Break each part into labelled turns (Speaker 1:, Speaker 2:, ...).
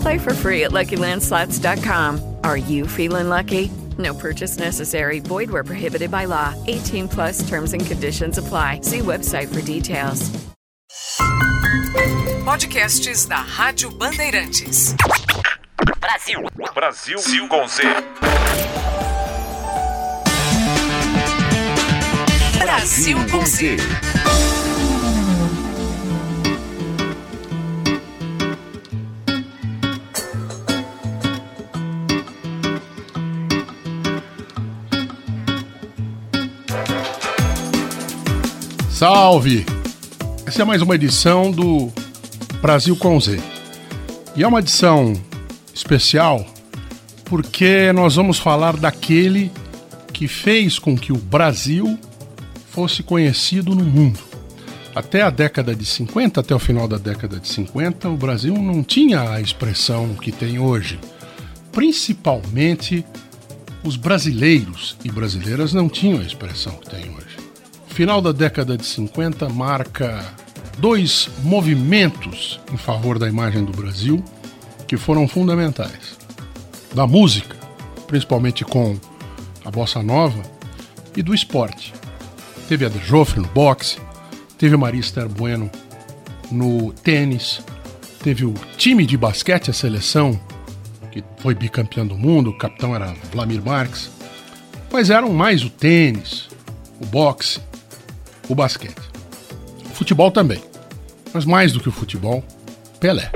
Speaker 1: Play for free at LuckyLandSlots.com. Are you feeling lucky? No purchase necessary. Void where prohibited by law. 18 plus terms and conditions apply. See website for details.
Speaker 2: Podcasts da Rádio Bandeirantes.
Speaker 3: Brasil. Brasil com Z.
Speaker 2: Brasil com Z.
Speaker 4: Salve! Essa é mais uma edição do Brasil com Z. E é uma edição especial porque nós vamos falar daquele que fez com que o Brasil fosse conhecido no mundo. Até a década de 50, até o final da década de 50, o Brasil não tinha a expressão que tem hoje. Principalmente os brasileiros e brasileiras não tinham a expressão que tem hoje. Final da década de 50 marca dois movimentos em favor da imagem do Brasil que foram fundamentais. Da música, principalmente com a bossa nova, e do esporte. Teve a de Joffre no boxe, teve a Maria Esther Bueno no tênis, teve o time de basquete, a seleção, que foi bicampeão do mundo, o capitão era Vladimir Marques, mas eram mais o tênis, o boxe, o basquete. O futebol também, mas mais do que o futebol, Pelé.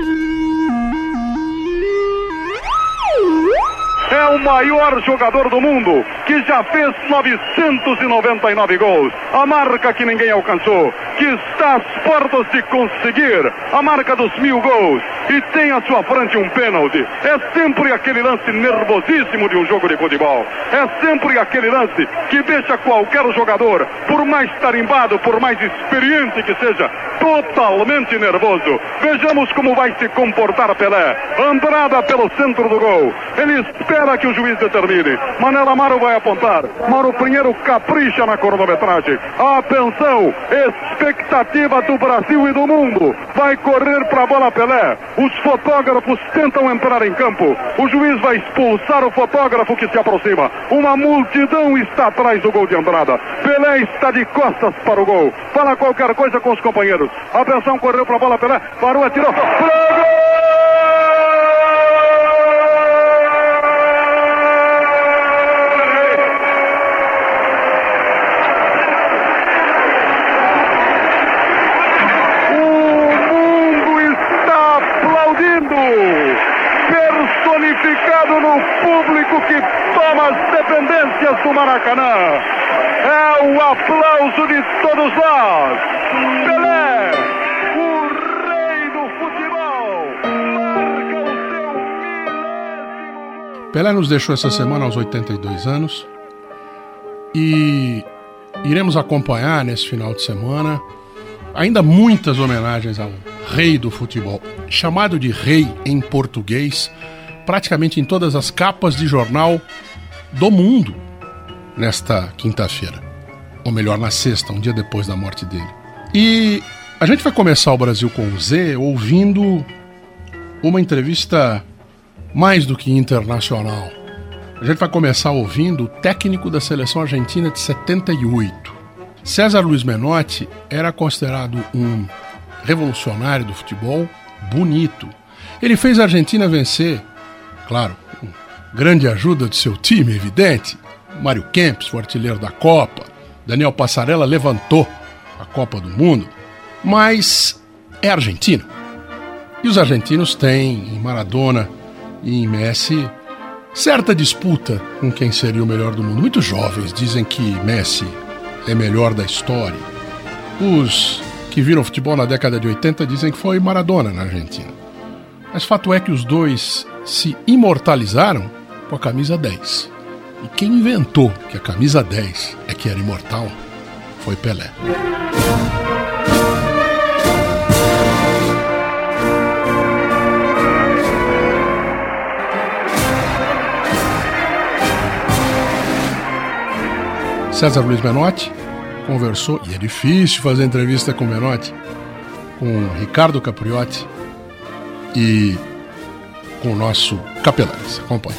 Speaker 5: é o maior jogador do mundo, que já fez 999 gols. A marca que ninguém alcançou, que está às portas de conseguir a marca dos mil gols. E tem à sua frente um pênalti. É sempre aquele lance nervosíssimo de um jogo de futebol. É sempre aquele lance que deixa qualquer jogador, por mais tarimbado, por mais experiente que seja, totalmente nervoso. Vejamos como vai se comportar Pelé. Andrada pelo centro do gol. Ele espera que o juiz determine. Manela Amaro vai apontar. Mauro Pinheiro capricha na cronometragem. Atenção, expectativa do Brasil e do mundo. Vai correr para a bola Pelé. Os fotógrafos tentam entrar em campo. O juiz vai expulsar o fotógrafo que se aproxima. Uma multidão está atrás do gol de Andrada. Pelé está de costas para o gol. Fala qualquer coisa com os companheiros. Atenção, correu para a bola Pelé. Parou, atirou. Pro gol! Pelé
Speaker 4: nos deixou essa semana aos 82 anos e iremos acompanhar nesse final de semana ainda muitas homenagens ao rei do futebol, chamado de rei em português, praticamente em todas as capas de jornal do mundo nesta quinta-feira, ou melhor, na sexta, um dia depois da morte dele. E a gente vai começar o Brasil com o Z ouvindo uma entrevista mais do que internacional. A gente vai começar ouvindo o técnico da seleção argentina de 78. César Luiz Menotti era considerado um revolucionário do futebol bonito. Ele fez a Argentina vencer, claro, com grande ajuda de seu time, evidente. Mário Kempis, o artilheiro da Copa. Daniel Passarella levantou a Copa do Mundo. mas é argentino. E os argentinos têm em Maradona e em Messi certa disputa com quem seria o melhor do mundo. Muitos jovens dizem que Messi é melhor da história. Os que viram futebol na década de 80 dizem que foi Maradona na Argentina. Mas fato é que os dois se imortalizaram com a camisa 10. E quem inventou que a camisa 10 é que era imortal foi Pelé. César Luiz Menotti conversou, e é difícil fazer entrevista com Menotti, com Ricardo Capriotti e com o nosso Capelares. Acompanhe.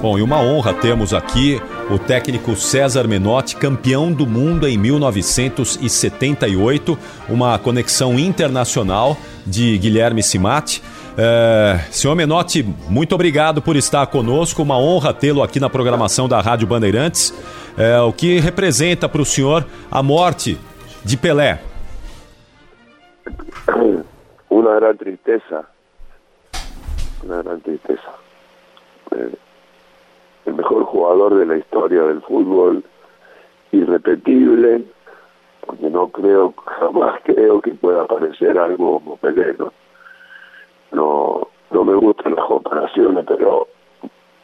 Speaker 6: Bom, e uma honra temos aqui o técnico César Menotti, campeão do mundo em 1978, uma conexão internacional de Guilherme Simati. É, senhor Menotti, muito obrigado por estar conosco. Uma honra tê-lo aqui na programação da Rádio Bandeirantes. É, o que representa para o senhor a morte de Pelé?
Speaker 7: Uma grande tristeza. Uma grande tristeza. o mejor jugador de la historia del fútbol, irrepetible, porque no creo, jamás creo que pueda aparecer algo como Pelé, ¿no? No, no me gustan las comparaciones, pero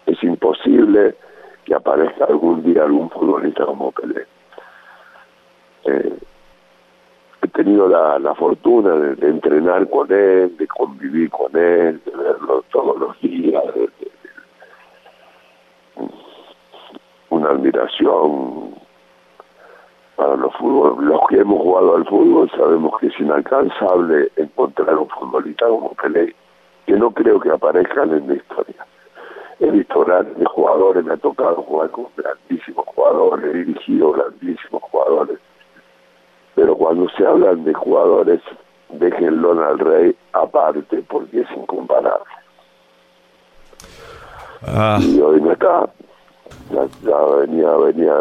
Speaker 7: es imposible que aparezca algún día algún futbolista como Pelé. Eh, he tenido la, la fortuna de, entrenar con él, de convivir con él, de verlo todos los días, una admiración para los fútbol, los que hemos jugado al fútbol sabemos que es inalcanzable encontrar un futbolista como Pelé, que no creo que aparezcan en la historia. He visto grandes jugadores, me ha tocado jugar con grandísimos jugadores, he dirigido grandísimos jugadores, pero cuando se hablan de jugadores, déjenlo al rey aparte porque es incomparable.
Speaker 6: Ah.
Speaker 7: Y hoy no está, ya, ya venía, venía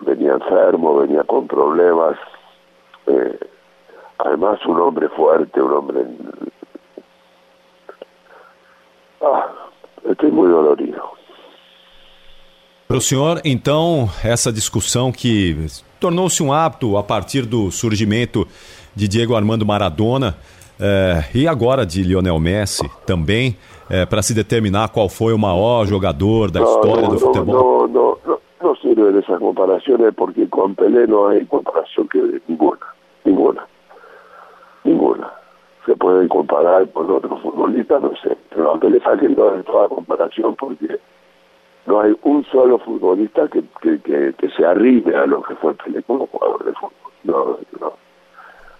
Speaker 7: venía enfermo, venía con problemas. Eh, además, un hombre fuerte, un hombre. Ah, estoy muy dolorido.
Speaker 6: Para o senhor, então, essa discussão que tornou-se um hábito a partir do surgimento de Diego Armando Maradona eh, e agora de Lionel Messi também, eh, para se determinar qual foi o maior jogador da
Speaker 7: no,
Speaker 6: história
Speaker 7: no,
Speaker 6: do futebol?
Speaker 7: No, no, no, no sirven esas comparaciones porque con Pelé no hay comparación que ninguna, ninguna, ninguna. Se pueden comparar con otros futbolistas, no sé, pero a Pelé saquen de toda comparación porque no hay un solo futbolista que, que, que, se arrime a lo que fue Pelé como jugador de fútbol. No, no.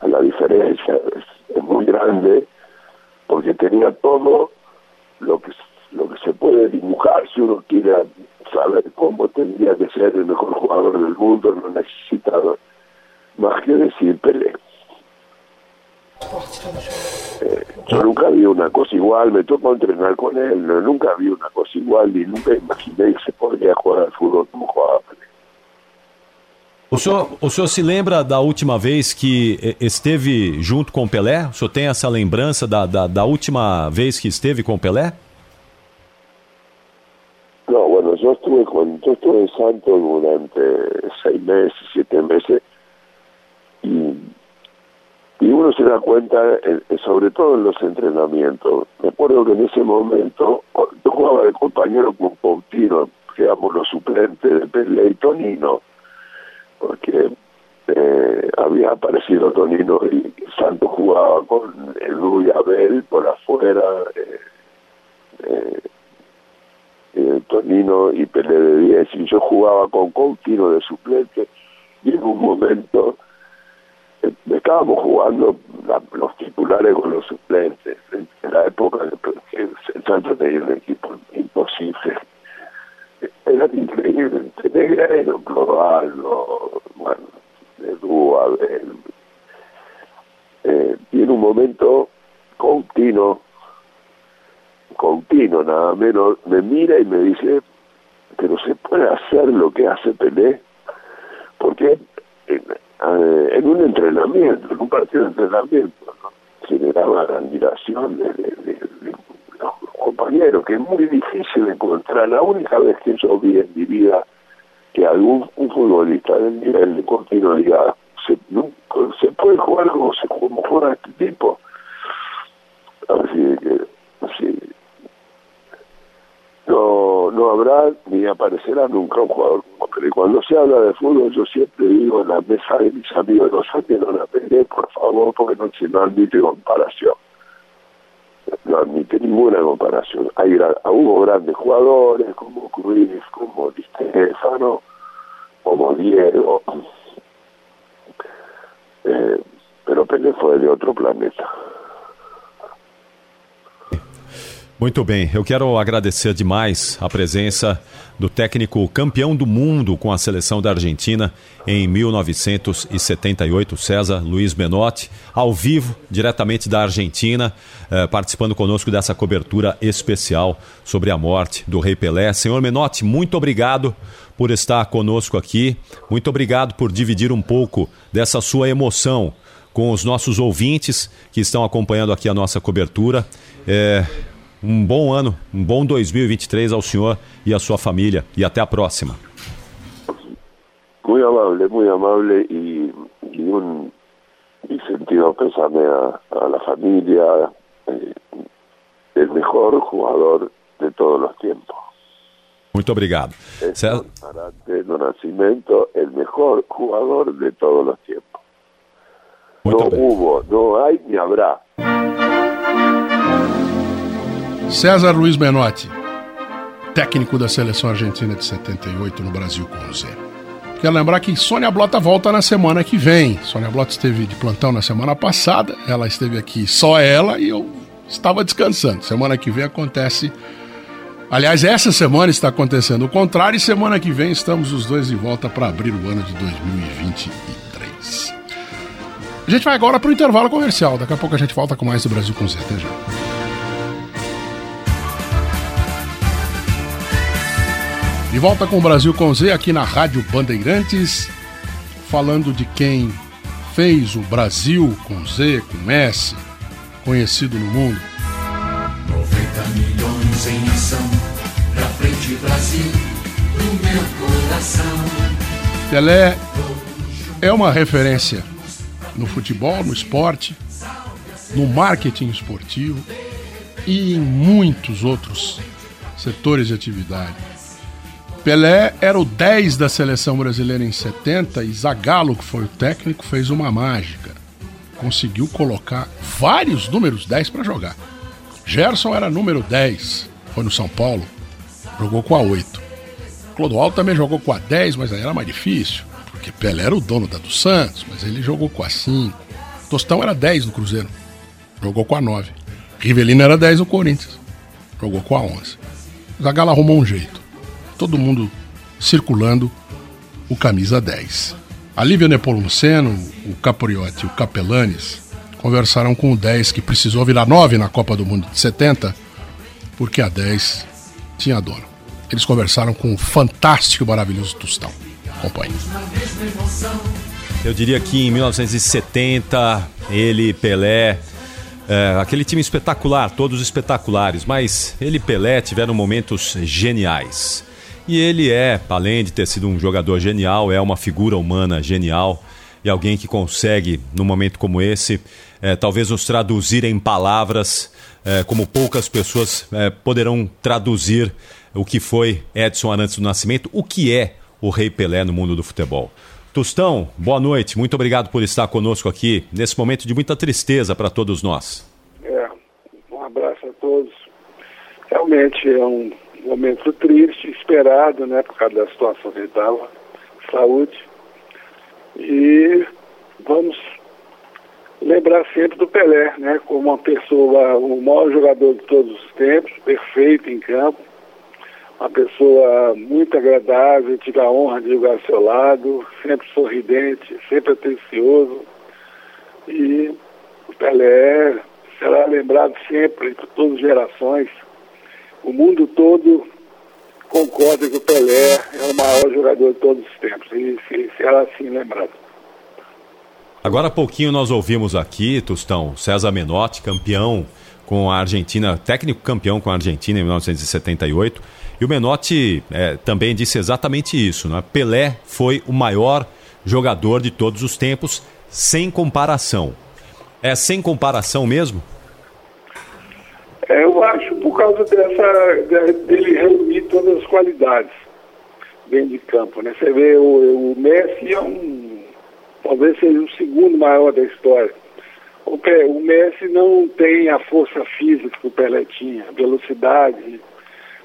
Speaker 7: La diferencia es, es muy grande porque tenía todo lo que lo que se puede dibujar si uno quiere saber cómo tendría que ser el mejor jugador del mundo, no necesita más que decir Pelé. Eh, yo nunca vi una cosa igual, me tocó entrenar con él, no, nunca vi una cosa igual y nunca imaginé que se podría jugar al fútbol como jugaba Pelé.
Speaker 6: O senhor, o senhor se lembra da última vez que eh, esteve junto com Pelé? O senhor tem essa lembrança da, da, da última vez que esteve com Pelé?
Speaker 7: Yo estuve con, yo estuve en Santos durante seis meses, siete meses, y, uno se da cuenta, eh, sobre todo en los entrenamientos. Me acuerdo que en ese momento, yo jugaba de compañero con Pautino, que éramos los suplentes de Pelé y Tonino, porque eh, había aparecido Tonino y Santos jugaba con Edu y Abel por afuera. Eh, eh, eh, Tonino y Pelé de 10 y yo jugaba con Coutinho de suplente y en un momento eh, estábamos jugando los titulares con los suplentes en, la época que el Santos tenía un equipo imposible. Era increíble Negreiro, Clodoaldo bueno Edu, Abel eh, y en un momento Coutinho Coutinho nada menos me mira y me dice pero se puede hacer lo que hace Pelé porque en, eh, un entrenamiento, en un partido de entrenamiento, ¿no? generaba la admiración de, los compañeros, que es muy difícil encontrar. La única vez que yo vi en mi vida que algún futbolista del nivel de Cortino diga se, se puede jugar como se juega este tipo. Así que así, no, no habrá ni aparecerá nunca un jugador como. Cuando se habla de fútbol, yo siempre digo en la mesa de mis amigos, no saquen a Pelé, por favor, porque no se no admite comparación. No admite ninguna comparación. Hay hubo grandes jugadores como Cruyff, como Di Stefano, como Diego, eh, pero Pelé fue de otro planeta.
Speaker 6: Muito bem, eu quero agradecer demais a presença do técnico campeão do mundo com a seleção da Argentina em 1978, César Luiz Menotti, ao vivo, diretamente da Argentina, eh, participando conosco dessa cobertura especial sobre a morte do Rei Pelé. Senhor Menotti, muito obrigado por estar conosco aqui, muito obrigado por dividir um pouco dessa sua emoção com os nossos ouvintes que estão acompanhando aqui a nossa cobertura. É, um bom ano, um bom 2023 ao senhor e à sua família. E até a próxima.
Speaker 7: Amable, muy amable y, y un y sentido pésame a, a la familia, eh, el mejor jugador de todos los tiempos.
Speaker 6: Muito obrigado. César,
Speaker 7: do Nascimento, el mejor jugador de todos
Speaker 6: muito
Speaker 7: no
Speaker 6: bem.
Speaker 7: hubo, no hay ni habrá.
Speaker 4: César Luiz Menotti, técnico da seleção argentina de 78 no Brasil com o Zé. Quero lembrar que Sônia Blota volta na semana que vem. Sônia Blota esteve de plantão na semana passada, ela esteve aqui só ela e eu estava descansando. Semana que vem acontece. Aliás, essa semana está acontecendo o contrário e semana que vem estamos os dois de volta para abrir o ano de 2023. A gente vai agora para o intervalo comercial. Daqui a pouco a gente volta com mais do Brasil com Z. Até já. De volta com o Brasil com Z aqui na Rádio Bandeirantes, falando de quem fez o Brasil com Z, com S, conhecido no mundo.
Speaker 8: 90 milhões em ação, pra frente Brasil, no meu coração.
Speaker 4: Pelé é uma referência no futebol, no esporte, no marketing esportivo e em muitos outros setores de atividade. Pelé era o 10 da seleção brasileira em 70 e Zagallo, que foi o técnico, fez uma mágica. Conseguiu colocar vários números 10 para jogar. Gerson era número 10, foi no São Paulo, jogou com a 8. Clodoaldo também jogou com a 10, mas aí era mais difícil, porque Pelé era o dono da do Santos, mas ele jogou com a 5. Tostão era 10 no Cruzeiro, jogou com a 9. Rivelino era 10 no Corinthians, jogou com a 11. Zagallo arrumou um jeito. Todo mundo circulando o camisa 10. A Lívia Nepomuceno, o Capriotti e o Capelanes conversaram com o 10 que precisou virar 9 na Copa do Mundo de 70, porque a 10 tinha dono. Eles conversaram com o fantástico e maravilhoso Tostão. Acompanhe.
Speaker 6: Eu diria que em 1970, ele, Pelé, é, aquele time espetacular, todos espetaculares, mas ele e Pelé tiveram momentos geniais. E ele é, além de ter sido um jogador genial, é uma figura humana genial e alguém que consegue, num momento como esse, é, talvez nos traduzir em palavras é, como poucas pessoas é, poderão traduzir o que foi Edson Arantes do Nascimento, o que é o Rei Pelé no mundo do futebol. Tostão, boa noite, muito obrigado por estar conosco aqui nesse momento de muita tristeza para todos nós.
Speaker 9: É, um abraço a todos. Realmente é um momento triste, esperado, né, por causa da situação que ele estava, saúde. E vamos lembrar sempre do Pelé, né, como uma pessoa, o maior jogador de todos os tempos, perfeito em campo, uma pessoa muito agradável, tive a honra de jogar ao seu lado, sempre sorridente, sempre atencioso. E o Pelé será lembrado sempre por todas as gerações. O mundo todo concorda que o Pelé é o maior jogador de todos os tempos e se- será assim lembrado.
Speaker 6: Agora há pouquinho nós ouvimos aqui, Tostão, César Menotti, campeão com a Argentina, técnico campeão com a Argentina em 1978. E o Menotti eh, também disse exatamente isso, né? Pelé foi o maior jogador de todos os tempos, sem comparação. É sem comparação mesmo?
Speaker 9: É, eu acho causa dessa de- dele reunir todas as qualidades dentro de campo, né? Você vê o, o Messi é um talvez seja o segundo maior da história. O, o Messi não tem a força física que o Pelé tinha, a velocidade,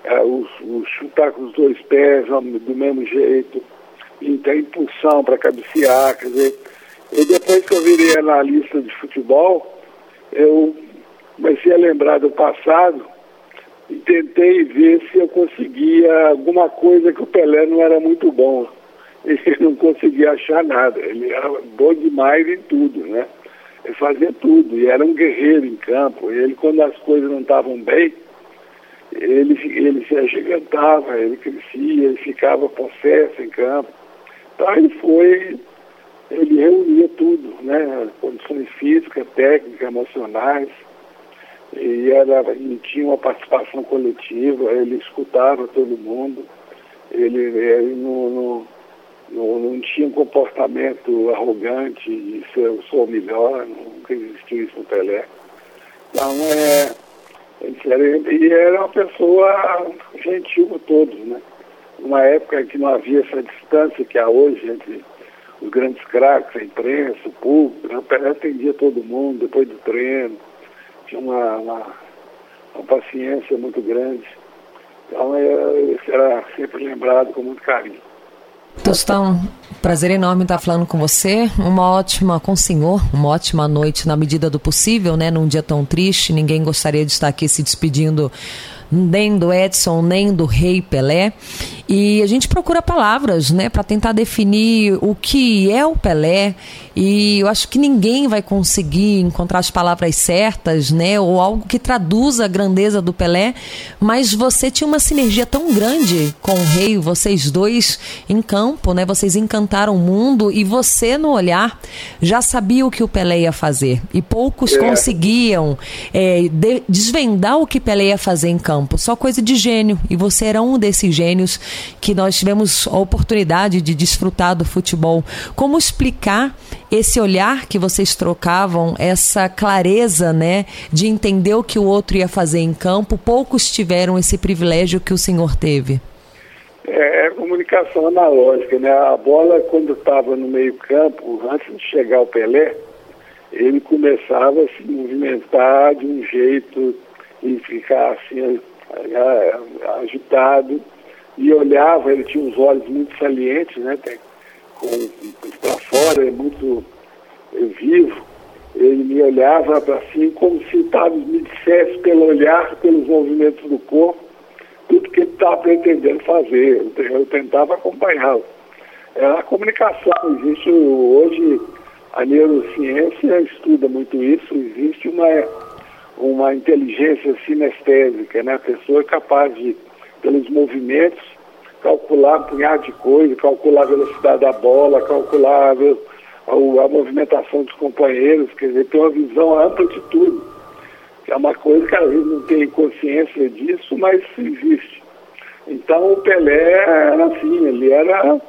Speaker 9: é, o, o chutar com os dois pés do mesmo jeito, e tem impulsão para cabecear, quer dizer, eu depois que eu virei analista de futebol, eu comecei a lembrar do passado e tentei ver se eu conseguia alguma coisa que o Pelé não era muito bom. Ele não conseguia achar nada. Ele era bom demais em tudo, né? Ele fazia tudo e era um guerreiro em campo. Ele, quando as coisas não estavam bem, ele, ele se agigantava, ele crescia, ele ficava possesso em campo. Então ele foi, ele reunia tudo, né? Condições físicas, técnicas, emocionais e era, ele tinha uma participação coletiva, ele escutava todo mundo, ele, ele não, não, não, não tinha um comportamento arrogante de ser eu sou melhor, nunca existiu isso no Pelé. Então é. era- E era uma pessoa gentil com todos, né? Numa época que não havia essa distância que há hoje entre os grandes craques, a imprensa, o público, né? o Pelé atendia todo mundo depois do treino tinha uma, uma, uma paciência muito grande. Então isso era sempre lembrado com muito carinho.
Speaker 10: Tostão, prazer enorme estar falando com você. Uma ótima, com o senhor, uma ótima noite na medida do possível, né? Num dia tão triste, ninguém gostaria de estar aqui se despedindo nem do Edson, nem do Rei Pelé. E a gente procura palavras, né, para tentar definir o que é o Pelé. E eu acho que ninguém vai conseguir encontrar as palavras certas, né, ou algo que traduza a grandeza do Pelé. Mas você tinha uma sinergia tão grande com o Rei, vocês dois em campo, né? Vocês encantaram o mundo e você no olhar já sabia o que o Pelé ia fazer. E poucos
Speaker 11: É.
Speaker 10: conseguiam é, de- desvendar o que Pelé ia fazer em campo. Só coisa de gênio. E você era um desses gênios que nós tivemos a oportunidade de desfrutar do futebol. Como explicar esse olhar que vocês trocavam, essa clareza, né, de entender o que o outro ia fazer em campo? Poucos tiveram esse privilégio que o senhor teve.
Speaker 9: É, é comunicação analógica, né? A bola, quando estava no meio-campo, antes de chegar ao Pelé, ele começava a se movimentar de um jeito e ficar assim, agitado, e olhava, ele tinha uns olhos muito salientes, né? Com para fora, é muito é, vivo. Ele me olhava assim, como se tava, me dissesse pelo olhar, pelos movimentos do corpo, tudo que ele estava pretendendo fazer. Eu, te- eu tentava acompanhá-lo. É a comunicação, existe hoje a neurociência estuda muito isso, existe uma, uma inteligência sinestésica, né? A pessoa é capaz de, pelos movimentos, calcular um punhado de coisa, calcular a velocidade da bola, calcular a, a, a movimentação dos companheiros, quer dizer, ter uma visão ampla de tudo. Que é uma coisa que às vezes não tem consciência disso, mas existe. Então o Pelé era assim, ele era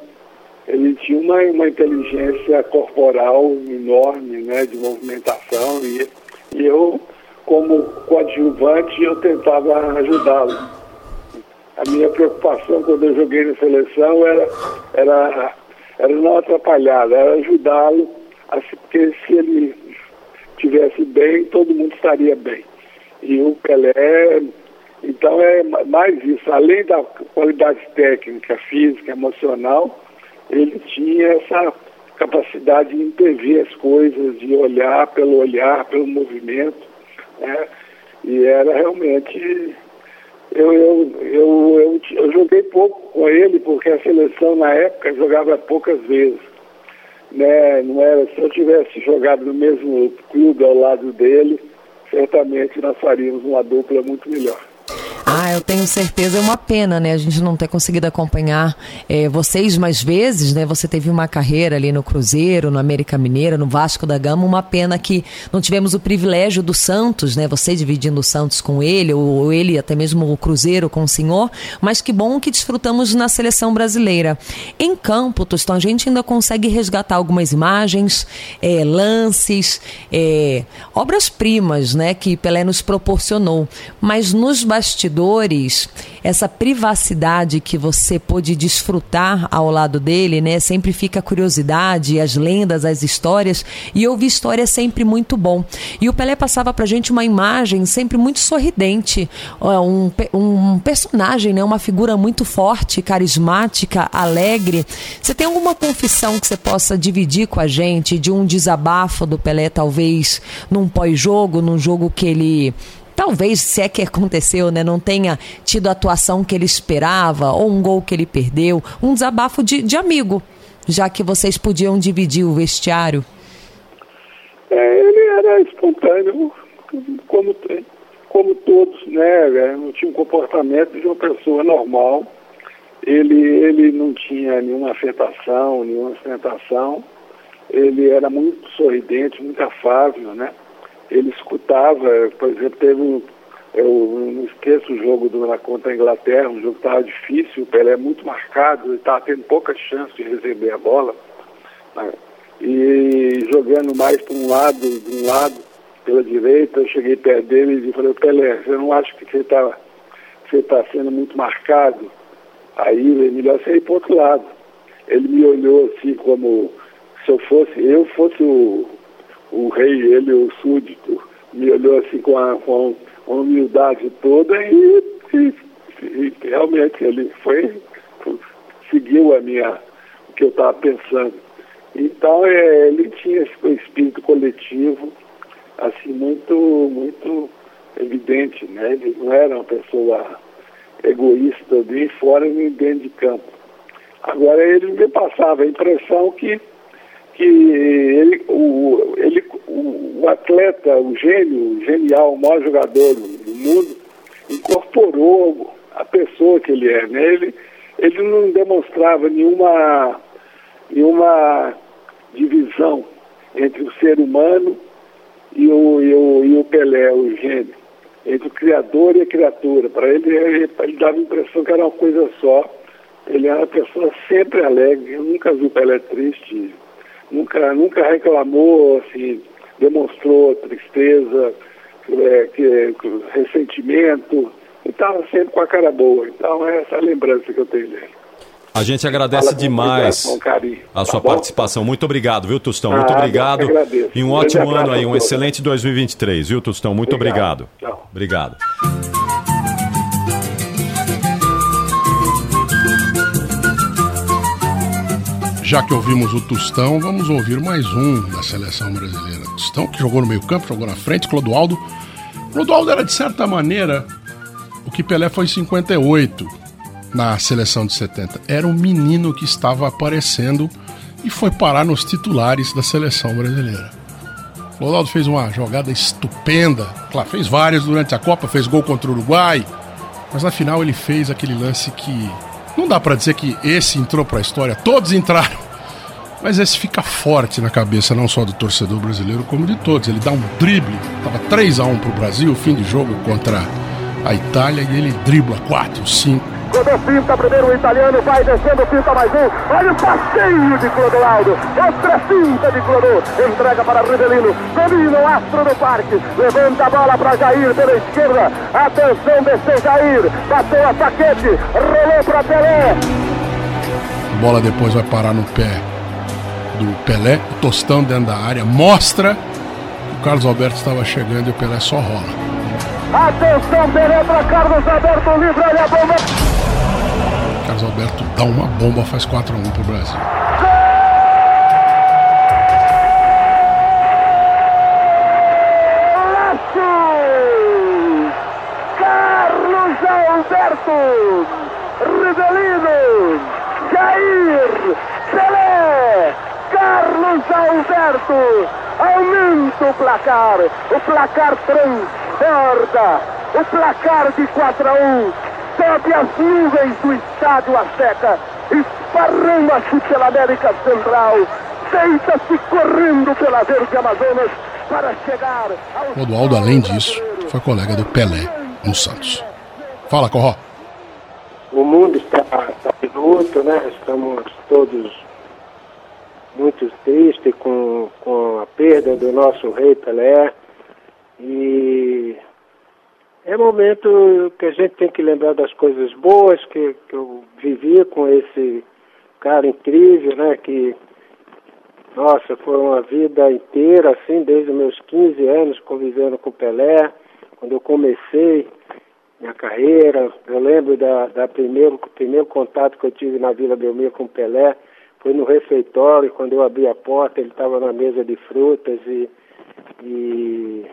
Speaker 9: ele tinha uma, uma inteligência corporal enorme, né, de movimentação e, e eu, como coadjuvante, eu tentava ajudá-lo. A minha preocupação quando eu joguei na seleção era, era, era não atrapalhar, era ajudá-lo, porque se ele tivesse bem, todo mundo estaria bem. E o Pelé, então é ma- mais isso, além da qualidade técnica, física, emocional, ele tinha essa capacidade de intervir as coisas, de olhar pelo olhar, pelo movimento, né? E era realmente eu, eu, eu, eu, joguei pouco com ele, porque a seleção na época jogava poucas vezes. Né? Não era, se eu tivesse jogado no mesmo clube ao lado dele, certamente nós faríamos uma dupla muito melhor.
Speaker 10: Eu tenho certeza, é uma pena, né? A gente não ter conseguido acompanhar é, vocês mais vezes, né? Você teve uma carreira ali no Cruzeiro, no América Mineira, no Vasco da Gama. Uma pena que não tivemos o privilégio do Santos, né? Você dividindo o Santos com ele, ou ele até mesmo o Cruzeiro com o senhor. Mas que bom que desfrutamos na seleção brasileira. Em campo, Tostão, a gente ainda consegue resgatar algumas imagens, é, lances, é, obras-primas, né? Que Pelé nos proporcionou. Mas nos bastidores, essa privacidade que você pôde desfrutar ao lado dele, né? Sempre fica a curiosidade, as lendas, as histórias. E ouvir história é sempre muito bom. E o Pelé passava pra gente uma imagem sempre muito sorridente, um, um personagem, né? Uma figura muito forte, carismática, alegre. Você tem alguma confissão que você possa dividir com a gente de um desabafo do Pelé, talvez num pós-jogo, num jogo que ele talvez, se é que aconteceu, né, não tenha tido a atuação que ele esperava, ou um gol que ele perdeu, um desabafo de, de amigo, já que vocês podiam dividir o vestiário?
Speaker 9: É, ele era espontâneo, como, como todos, né? Não tinha um comportamento de uma pessoa normal. Ele, ele não tinha nenhuma afetação, nenhuma ostentação. Ele era muito sorridente, muito afável, né? Ele escutava, por exemplo, teve um, eu não esqueço o jogo do, na contra a Inglaterra, um jogo que estava difícil, o Pelé é muito marcado, ele estava tendo pouca chance de receber a bola, né? e jogando mais para um lado, de um lado, pela direita, eu cheguei perto dele e falei, Pelé, você não acha que você está você tá sendo muito marcado? Aí é melhor você ir para outro lado. Ele me olhou assim como se eu fosse, eu fosse o, o rei, ele, o súdito, me olhou assim com a, com a humildade toda e, e, e, realmente ele foi, seguiu a minha, o que eu estava pensando. Então é, ele tinha esse espírito coletivo, assim, muito, muito evidente, né? Ele não era uma pessoa egoísta nem fora nem dentro de campo. Agora ele me passava a impressão que que ele, o, ele, o, o atleta, o gênio, o genial, o maior jogador do mundo, incorporou a pessoa que ele é. Né? Ele, ele não demonstrava nenhuma, nenhuma divisão entre o ser humano e o, e o, e o Pelé, o gênio, entre o criador e a criatura. Para ele, ele, ele dava a impressão que era uma coisa só. Ele era uma pessoa sempre alegre. Eu nunca vi o Pelé triste, nunca, nunca reclamou, assim, demonstrou tristeza, é, que, ressentimento, e estava sempre com a cara boa. Então é essa a lembrança que eu tenho dele.
Speaker 6: A gente agradece demais a sua tá participação. Muito obrigado, viu, Tostão? Muito ah, obrigado. E um ótimo ano aí, um excelente 2023, viu, Tostão? Muito obrigado. obrigado. Obrigado.
Speaker 4: Já que ouvimos o Tostão, vamos ouvir mais um da seleção brasileira. Tostão, que jogou no meio-campo, jogou na frente, Clodoaldo. Clodoaldo era, de certa maneira, o que Pelé foi em 58 na seleção de 70. Era um menino que estava aparecendo e foi parar nos titulares da seleção brasileira. Clodoaldo fez uma jogada estupenda, claro, fez várias durante a Copa, fez gol contra o Uruguai, mas na final ele fez aquele lance que não dá para dizer que esse entrou para a história, todos entraram. Mas esse fica forte na cabeça não só do torcedor brasileiro, como de todos. Ele dá um drible, tava 3 a 1 pro Brasil, fim de jogo contra a Itália e ele dribla 4, 5
Speaker 11: Rodou finta, primeiro o italiano, vai descendo, finta mais um. Olha o passeio de Clodoaldo. Outra finta de Clodô. Entrega para Rivelino. Domina o astro do parque. Levanta a bola para Jair pela esquerda. Atenção, desceu Jair. Bateu a saquete. Rolou para Pelé.
Speaker 4: A bola depois vai parar no pé do Pelé. O tostão dentro da área mostra que o Carlos Alberto estava chegando e o Pelé só rola.
Speaker 11: Atenção, penetra Carlos Alberto livre, olha a bomba.
Speaker 4: Carlos Alberto dá uma bomba, faz 4 a 1 pro Brasil.
Speaker 11: Carlos Alberto, Rivelino, Jair, Pelé, Carlos Alberto, aumenta o placar, o placar transborda, o placar de 4 a 1 sobe as nuvens do estádio Azteca, esparrama-se pela América Central, deita-se correndo pela Verde Amazonas para chegar ao...
Speaker 4: Rodoaldo, além disso, foi colega do Pelé no Santos. Fala, Corró.
Speaker 12: O mundo está, está de luto, né? Estamos todos muito tristes com, com a perda do nosso rei Pelé. E é momento que a gente tem que lembrar das coisas boas que, que eu vivi com esse cara incrível, né? Que, nossa, foi uma vida inteira, assim, desde meus 15 anos convivendo com Pelé. Quando eu comecei minha carreira, eu lembro da, da primeiro, primeiro contato que eu tive na Vila Belmiro com Pelé, foi no refeitório, quando eu abri a porta, ele estava na mesa de frutas e, e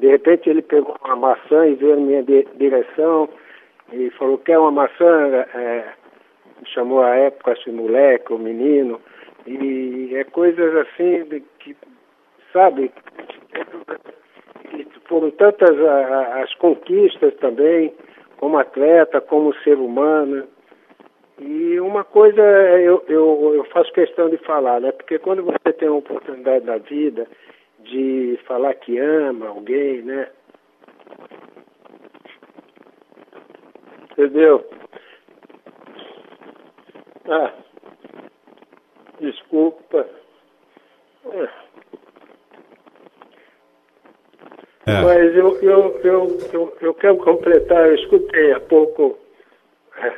Speaker 12: de repente ele pegou uma maçã e veio na minha direção e falou, quer uma maçã? É, chamou a época esse moleque, o menino, e é coisas assim de que, sabe, foram tantas a, as conquistas também, como atleta, como ser humano. E uma coisa eu, eu, eu faço questão de falar, né? Porque quando você tem a oportunidade na vida de falar que ama alguém, né? Entendeu? Ah, desculpa. É.
Speaker 6: É.
Speaker 12: Mas eu, eu, eu, eu, eu quero completar, eu escutei há pouco é,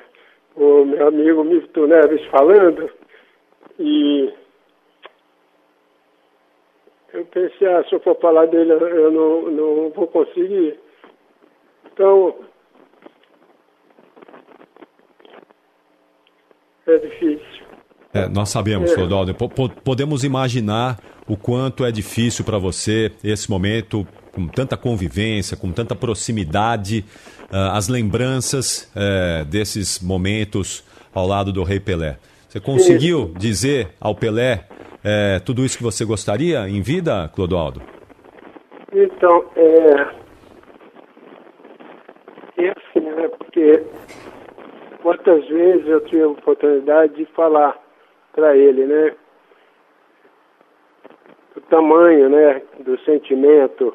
Speaker 12: o meu amigo Milton Neves falando e eu pensei, ah, se eu for falar dele eu não, não vou conseguir. Então, é difícil.
Speaker 6: É, nós sabemos,
Speaker 12: É.
Speaker 6: Po- podemos imaginar o quanto é difícil para você esse momento, com tanta convivência, com tanta proximidade, ah, as lembranças eh, desses momentos ao lado do Rei Pelé. Você conseguiu dizer ao Pelé eh, tudo isso que você gostaria em vida, Clodoaldo?
Speaker 12: Então, é. É assim, né? Porque quantas vezes eu tive a oportunidade de falar para ele, né? O tamanho, né? Do sentimento,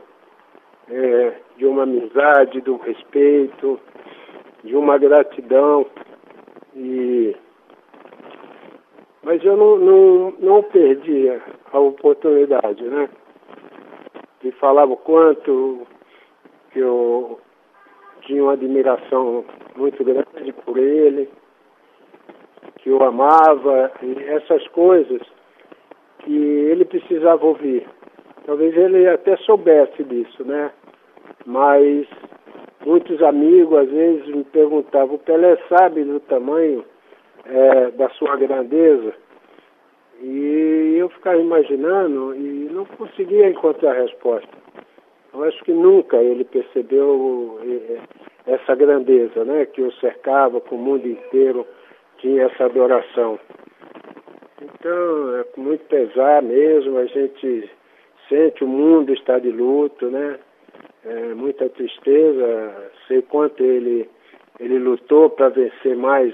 Speaker 12: é, de uma amizade, de um respeito, de uma gratidão. E mas eu não, não, não perdi a- oportunidade, né? De falar o quanto que eu tinha uma admiração muito grande por ele, que eu amava, e essas coisas que ele precisava ouvir. Talvez ele até soubesse disso, né? Mas muitos amigos às vezes me perguntavam, o Pelé sabe do tamanho eh, da sua grandeza? E eu ficava imaginando e não conseguia encontrar a resposta. Eu acho que nunca ele percebeu eh, essa grandeza, né? Que o cercava, que o mundo inteiro tinha essa adoração. Então, é com muito pesar mesmo, a gente sente o mundo está de luto, né? É, muita tristeza, sei quanto ele, ele lutou para vencer mais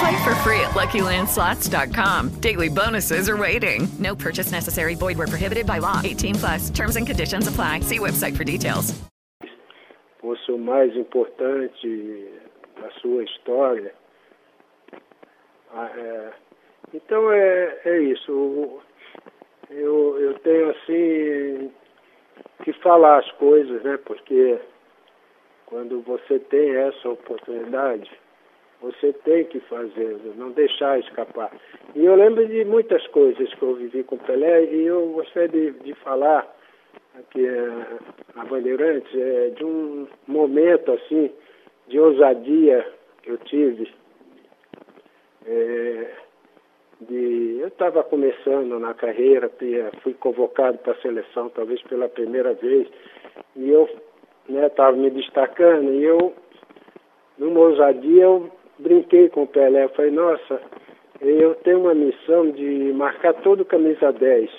Speaker 1: Play for free at LuckyLandSlots.com. Daily bonuses are waiting. No purchase necessary. Void where prohibited by law. 18 plus. Terms and conditions apply. See website for details.
Speaker 12: fosse o mais importante da sua história. Ah, é, então é, é isso. Eu, eu tenho assim que falar as coisas, né? Porque quando você tem essa oportunidade, você tem que fazer, não deixar escapar. E eu lembro de muitas coisas que eu vivi com o Pelé e eu gostaria de, de falar aqui eh, na Bandeirantes é, de um momento assim de ousadia que eu tive. É, de eu estava começando na carreira, fui convocado para a seleção talvez pela primeira vez e eu estava né, me destacando e eu numa ousadia eu brinquei com o Pelé, falei, nossa, eu tenho uma missão de marcar todo camisa 10,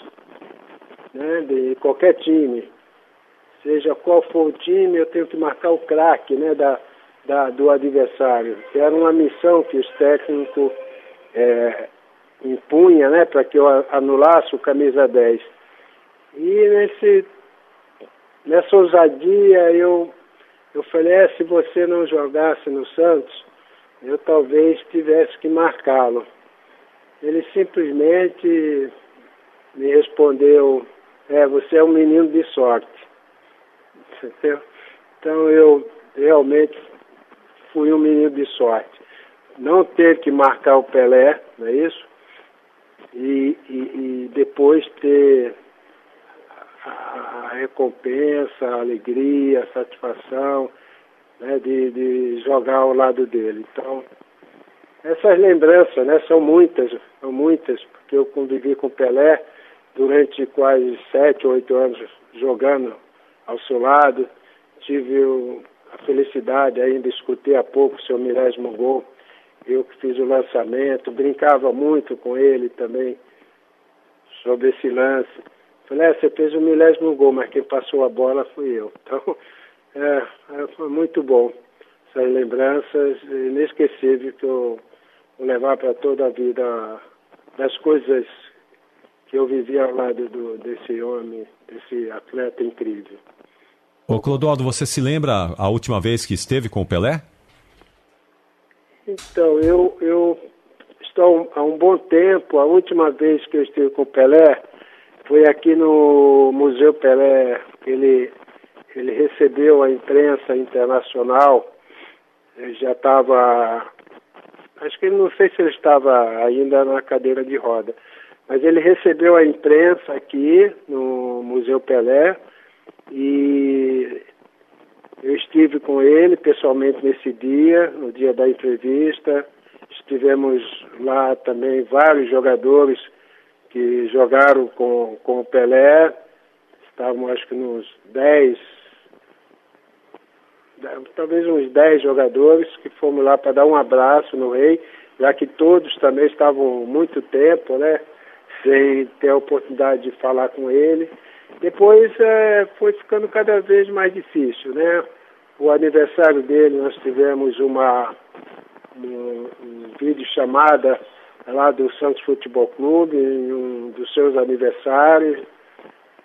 Speaker 12: né, de qualquer time. Seja qual for o time, eu tenho que marcar o craque né, da, da, do adversário. Era uma missão que os técnicos é, impunha né, para que eu anulasse o camisa 10. E nesse, nessa ousadia eu, eu falei, é, se você não jogasse no Santos, eu talvez tivesse que marcá-lo. Ele simplesmente me respondeu, é, você é um menino de sorte. Entendeu? Então eu realmente fui um menino de sorte. Não ter que marcar o Pelé, não é isso? E, e, e depois ter a recompensa, a alegria, a satisfação né, de, de jogar ao lado dele. Então, essas lembranças, né, são muitas, são muitas, porque eu convivi com Pelé durante quase sete, oito anos jogando ao seu lado. Tive o, a felicidade, ainda escutei há pouco o seu milésimo gol. Eu que fiz o lançamento, brincava muito com ele também sobre esse lance. Falei, é, você fez o milésimo gol, mas quem passou a bola fui eu. Então, é, é, foi muito bom. Essas lembranças inesquecíveis que eu vou levar para toda a vida das coisas que eu vivi ao lado do, desse homem, desse atleta incrível.
Speaker 6: Ô Clodoaldo, você se lembra a última vez que esteve com o Pelé?
Speaker 12: Então, eu, eu estou há um bom tempo, a última vez que eu estive com o Pelé foi aqui no Museu Pelé, ele ele recebeu a imprensa internacional, ele já estava, acho que ele não sei se ele estava ainda na cadeira de roda, mas ele recebeu a imprensa aqui no Museu Pelé e eu estive com ele pessoalmente nesse dia, no dia da entrevista. Estivemos lá também vários jogadores que jogaram com, com o Pelé. Estavam acho que nos 10, talvez uns 10 jogadores que fomos lá para dar um abraço no rei, já que todos também estavam muito tempo, né? Sem ter a oportunidade de falar com ele. Depois é, foi ficando cada vez mais difícil, né? O aniversário dele nós tivemos uma um, um vídeo chamada lá do Santos Futebol Clube, em um dos seus aniversários.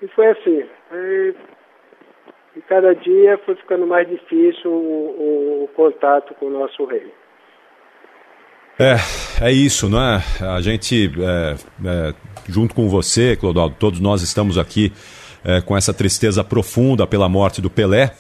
Speaker 12: E foi assim. E e cada dia foi ficando mais difícil o, o contato com o nosso rei.
Speaker 6: É, é isso, não é? A gente, é, é, junto com você, Clodoaldo, todos nós estamos aqui é, com essa tristeza profunda pela morte do Pelé.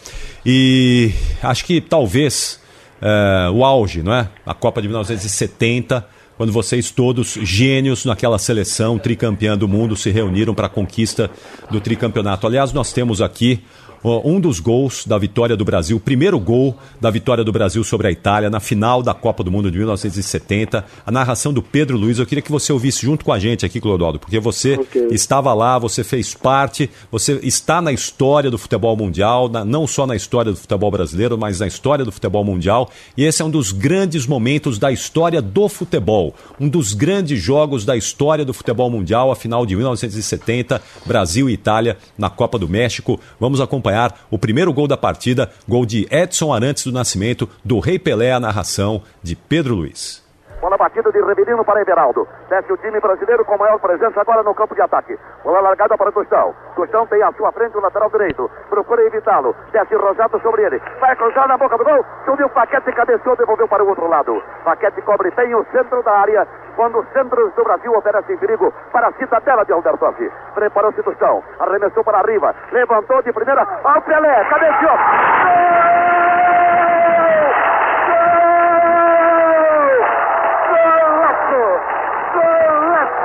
Speaker 6: E acho que talvez é, o auge, não é? A Copa de 1970, quando vocês todos, gênios naquela seleção tricampeã do mundo, se reuniram para a conquista do tricampeonato. Aliás, nós temos aqui um dos gols da vitória do Brasil, primeiro gol da vitória do Brasil sobre a Itália na final da Copa do Mundo de 1970. A narração do Pedro Luiz, eu queria que você ouvisse junto com a gente aqui, Clodoaldo, porque você okay. estava lá, você fez parte, você está na história do futebol mundial, na, não só na história do futebol brasileiro, mas na história do futebol mundial. E esse é um dos grandes momentos da história do futebol, um dos grandes jogos da história do futebol mundial, a final de 1970, Brasil e Itália na Copa do México. Vamos acompanhar acompanhar o primeiro gol da partida, gol de Edson Arantes do Nascimento, do Rei Pelé, a narração de Pedro Luiz.
Speaker 11: Bola batida de Revelino para Everaldo. Desce o time brasileiro com maior presença agora no campo de ataque. Bola largada para Tostão. Tostão tem à sua frente o lateral direito. Procura evitá-lo. Desce Rosato sobre ele. Vai cruzar na boca do gol. Subiu Paquete, cabeceou, devolveu para o outro lado. Paquete cobre bem o centro da área. Quando os centros do Brasil oferecem perigo para a cidadela de Aldersdorf. Preparou-se Tostão. Arremessou para arriba. Levantou de primeira. Ao Pelé. Cabeceou.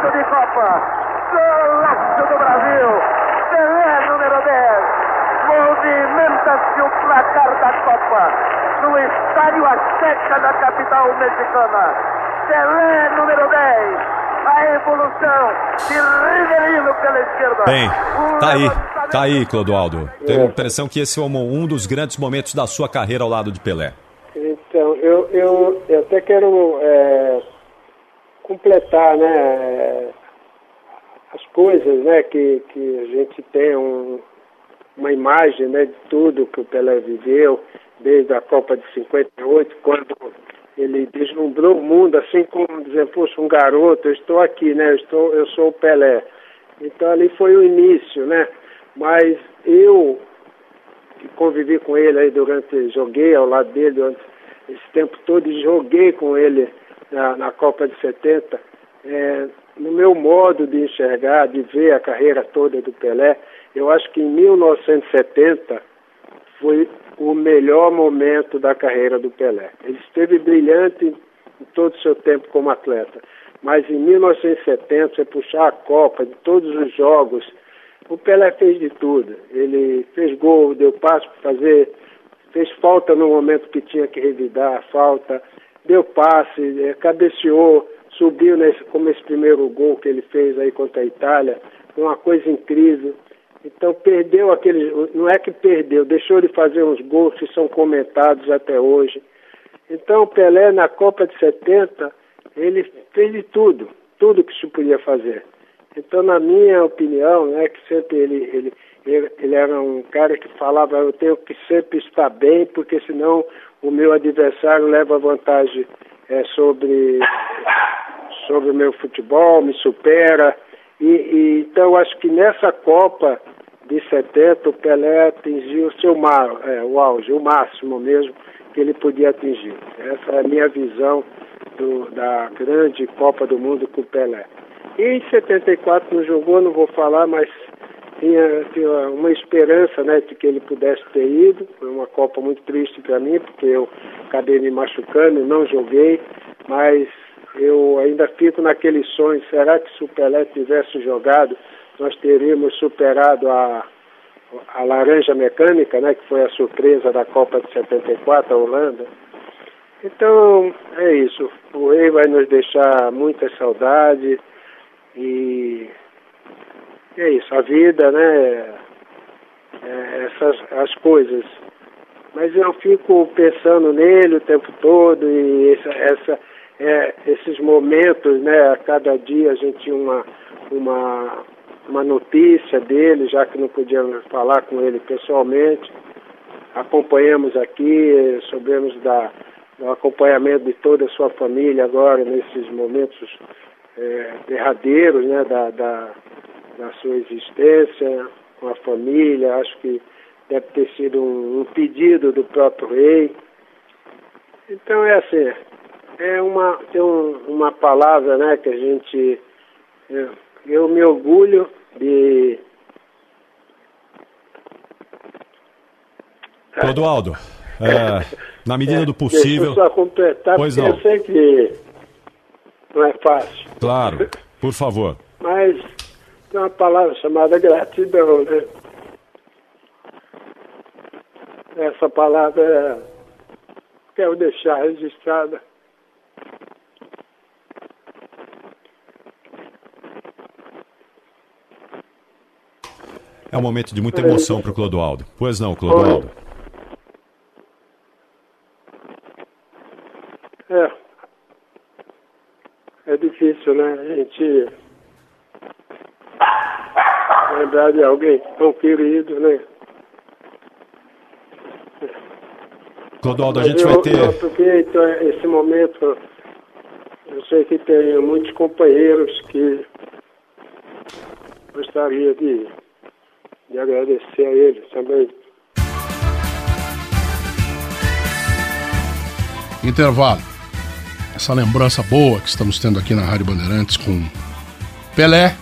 Speaker 11: De Copa. Golaço do Brasil. Pelé número 10. Movimenta-se o placar da Copa. No estádio Azteca da capital mexicana. Pelé número 10.
Speaker 13: A evolução de Riverino pela esquerda.
Speaker 6: Bem, tá aí, tá aí, Clodoaldo. Tenho a impressão que esse é um, um dos grandes momentos da sua carreira ao lado de Pelé.
Speaker 12: Então, eu, eu, eu até quero é, completar, né, as coisas, né, que, que a gente tem um, uma imagem, né, de tudo que o Pelé viveu, desde a Copa de 58, quando ele deslumbrou o mundo, assim como dizer, poxa, um garoto, eu estou aqui, né, eu, estou, eu sou o Pelé. Então ali foi o início, né, mas eu que convivi com ele aí durante, joguei ao lado dele durante esse tempo todo e joguei com ele na, na Copa de 70, é, no meu modo de enxergar, de ver a carreira toda do Pelé, eu acho que em 1970 foi o melhor momento da carreira do Pelé. Ele esteve brilhante em todo o seu tempo como atleta, mas em 1970, você puxar a Copa de todos os jogos, o Pelé fez de tudo. Ele fez gol, deu passo para fazer, fez falta no momento que tinha que revidar a falta, deu passe, é, cabeceou, subiu nesse, como esse primeiro gol que ele fez aí contra a Itália, uma coisa incrível. Então perdeu aquele, não é que perdeu, deixou de fazer uns gols que são comentados até hoje. Então Pelé na Copa de 70, ele fez de tudo, tudo que se podia fazer. Então na minha opinião, né, que sempre ele, ele, ele, era um cara que falava, eu tenho que sempre estar bem, porque senão o meu adversário leva vantagem é, sobre sobre o meu futebol, me supera. E, e, então acho que nessa Copa de 70 o Pelé atingiu o seu mar, é, o auge, o máximo mesmo que ele podia atingir. Essa é a minha visão do, da grande Copa do Mundo com o Pelé. E em 74 não jogou, não vou falar, mas tinha, tinha uma esperança né, de que ele pudesse ter ido. Foi uma Copa muito triste para mim, porque eu acabei me machucando, não joguei, mas eu ainda fico naquele sonho, será que se o Pelé tivesse jogado, nós teríamos superado a, a laranja mecânica, né, que foi a surpresa da Copa de 74, a Holanda. Então, é isso. O rei vai nos deixar muita saudade e é isso, a vida, né, é essas as coisas. Mas eu fico pensando nele o tempo todo e essa, essa é, esses momentos, né? A cada dia a gente tinha uma, uma, uma notícia dele, já que não podíamos falar com ele pessoalmente. Acompanhamos aqui, soubemos da, do acompanhamento de toda a sua família agora, nesses momentos é, derradeiros né, da, da, da sua existência, com a família. Acho que deve ter sido um, um pedido do próprio rei. Então é assim, é uma, tem um, uma palavra né, que a gente. Eu, eu me orgulho de.
Speaker 6: Clodoaldo, é, na medida do possível.
Speaker 12: Deixa eu só completar,
Speaker 6: pois não.
Speaker 12: eu sei que não é fácil.
Speaker 6: Claro, por favor.
Speaker 12: Mas tem uma palavra chamada gratidão, né? Essa palavra é, quero deixar registrada.
Speaker 6: É um momento de muita emoção para o Clodoaldo. Pois não, Clodoaldo?
Speaker 12: É. É difícil, né? A gente lembrar de alguém tão querido, né?
Speaker 6: Clodoaldo, a gente
Speaker 12: eu,
Speaker 6: vai ter.
Speaker 12: eu aproveito esse momento. Eu sei que tem muitos companheiros que gostaria de, de agradecer a eles também.
Speaker 4: Intervalo. Essa lembrança boa que estamos tendo aqui na Rádio Bandeirantes com Pelé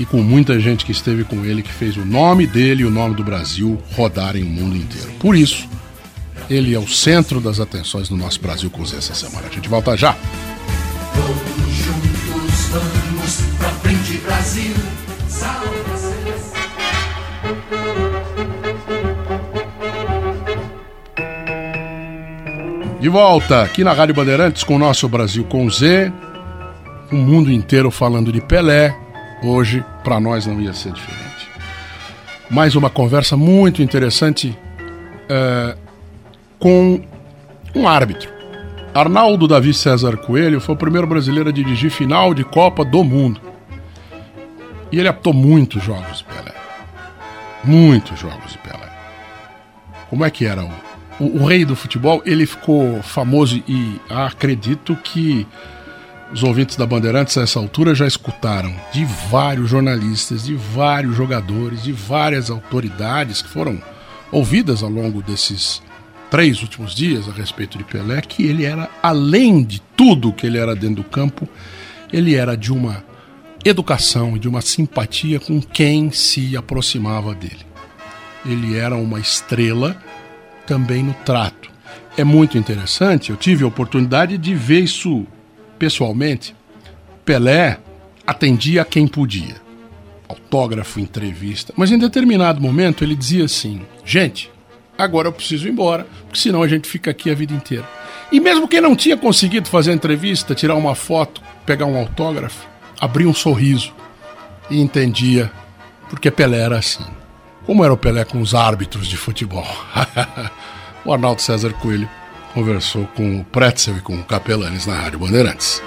Speaker 4: e com muita gente que esteve com ele, que fez o nome dele e o nome do Brasil rodarem o mundo inteiro. Por isso, ele é o centro das atenções do nosso Brasil com Z essa semana. A gente volta já.
Speaker 8: Juntos vamos pra frente, Brasil. Salve a seleção.
Speaker 4: De volta aqui na Rádio Bandeirantes com o nosso Brasil com Z. o mundo inteiro falando de Pelé. Hoje, para nós, não ia ser diferente. Mais uma conversa muito interessante é, com um árbitro. Arnaldo Davi César Coelho foi o primeiro brasileiro a dirigir final de Copa do Mundo. E ele apitou muitos jogos de Pelé. Muitos jogos de Pelé. Como é que era o, o, o rei do futebol? Ele ficou famoso e acredito que os ouvintes da Bandeirantes a essa altura já escutaram de vários jornalistas, de vários jogadores, de várias autoridades que foram ouvidas ao longo desses três últimos dias a respeito de Pelé, que ele era, além de tudo que ele era dentro do campo, ele era de uma educação e de uma simpatia com quem se aproximava dele. Ele era uma estrela também no trato. É muito interessante, eu tive a oportunidade de ver isso pessoalmente. Pelé atendia a quem podia. Autógrafo, entrevista. Mas em determinado momento ele dizia assim: gente, agora eu preciso ir embora, porque senão a gente fica aqui a vida inteira. E mesmo quem não tinha conseguido fazer a entrevista, tirar uma foto, pegar um autógrafo, abria um sorriso e entendia porque Pelé era assim. Como era o Pelé com os árbitros de futebol? o Arnaldo César Coelho conversou com o Pretzel e com o Capelanes na Rádio Bandeirantes.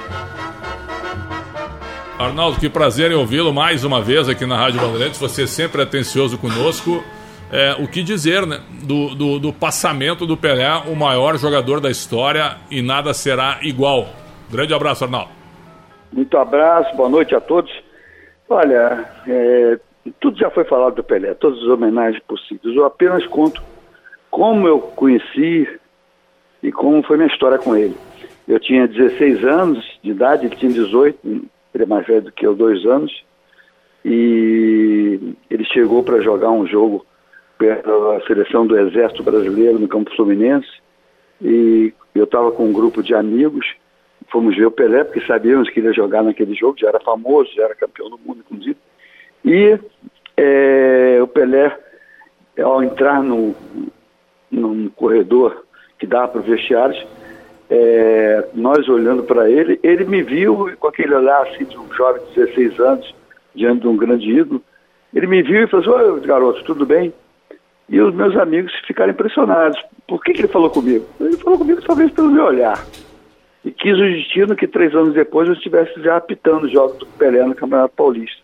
Speaker 14: Arnaldo, que prazer em ouvi-lo mais uma vez aqui na Rádio Bandeirantes. Você é sempre atencioso conosco. É, o que dizer né, do, do, do, passamento do Pelé, o maior jogador da história, e nada será igual. Grande abraço, Arnaldo.
Speaker 15: Muito abraço, boa noite a todos. Olha, é, tudo já foi falado do Pelé, todas as homenagens possíveis. Eu apenas conto como eu conheci e como foi minha história com ele. Eu tinha 16 anos de idade, ele tinha 18, ele é mais velho do que eu, dois anos, e ele chegou para jogar um jogo pela seleção do Exército Brasileiro no Campo Fluminense, e eu estava com um grupo de amigos, fomos ver o Pelé, porque sabíamos que ele ia jogar naquele jogo, já era famoso, já era campeão do mundo, inclusive, e é, o Pelé, ao entrar no, num corredor que dava para os vestiários, é, nós olhando para ele, ele me viu com aquele olhar assim de um jovem de 16 anos, diante de um grande ídolo. Ele me viu e falou assim, garoto, tudo bem? E os meus amigos ficaram impressionados. Por que, que ele falou comigo? Ele falou comigo talvez pelo meu olhar. E quis o destino que três anos depois eu estivesse já apitando os jogos do Pelé no Campeonato Paulista.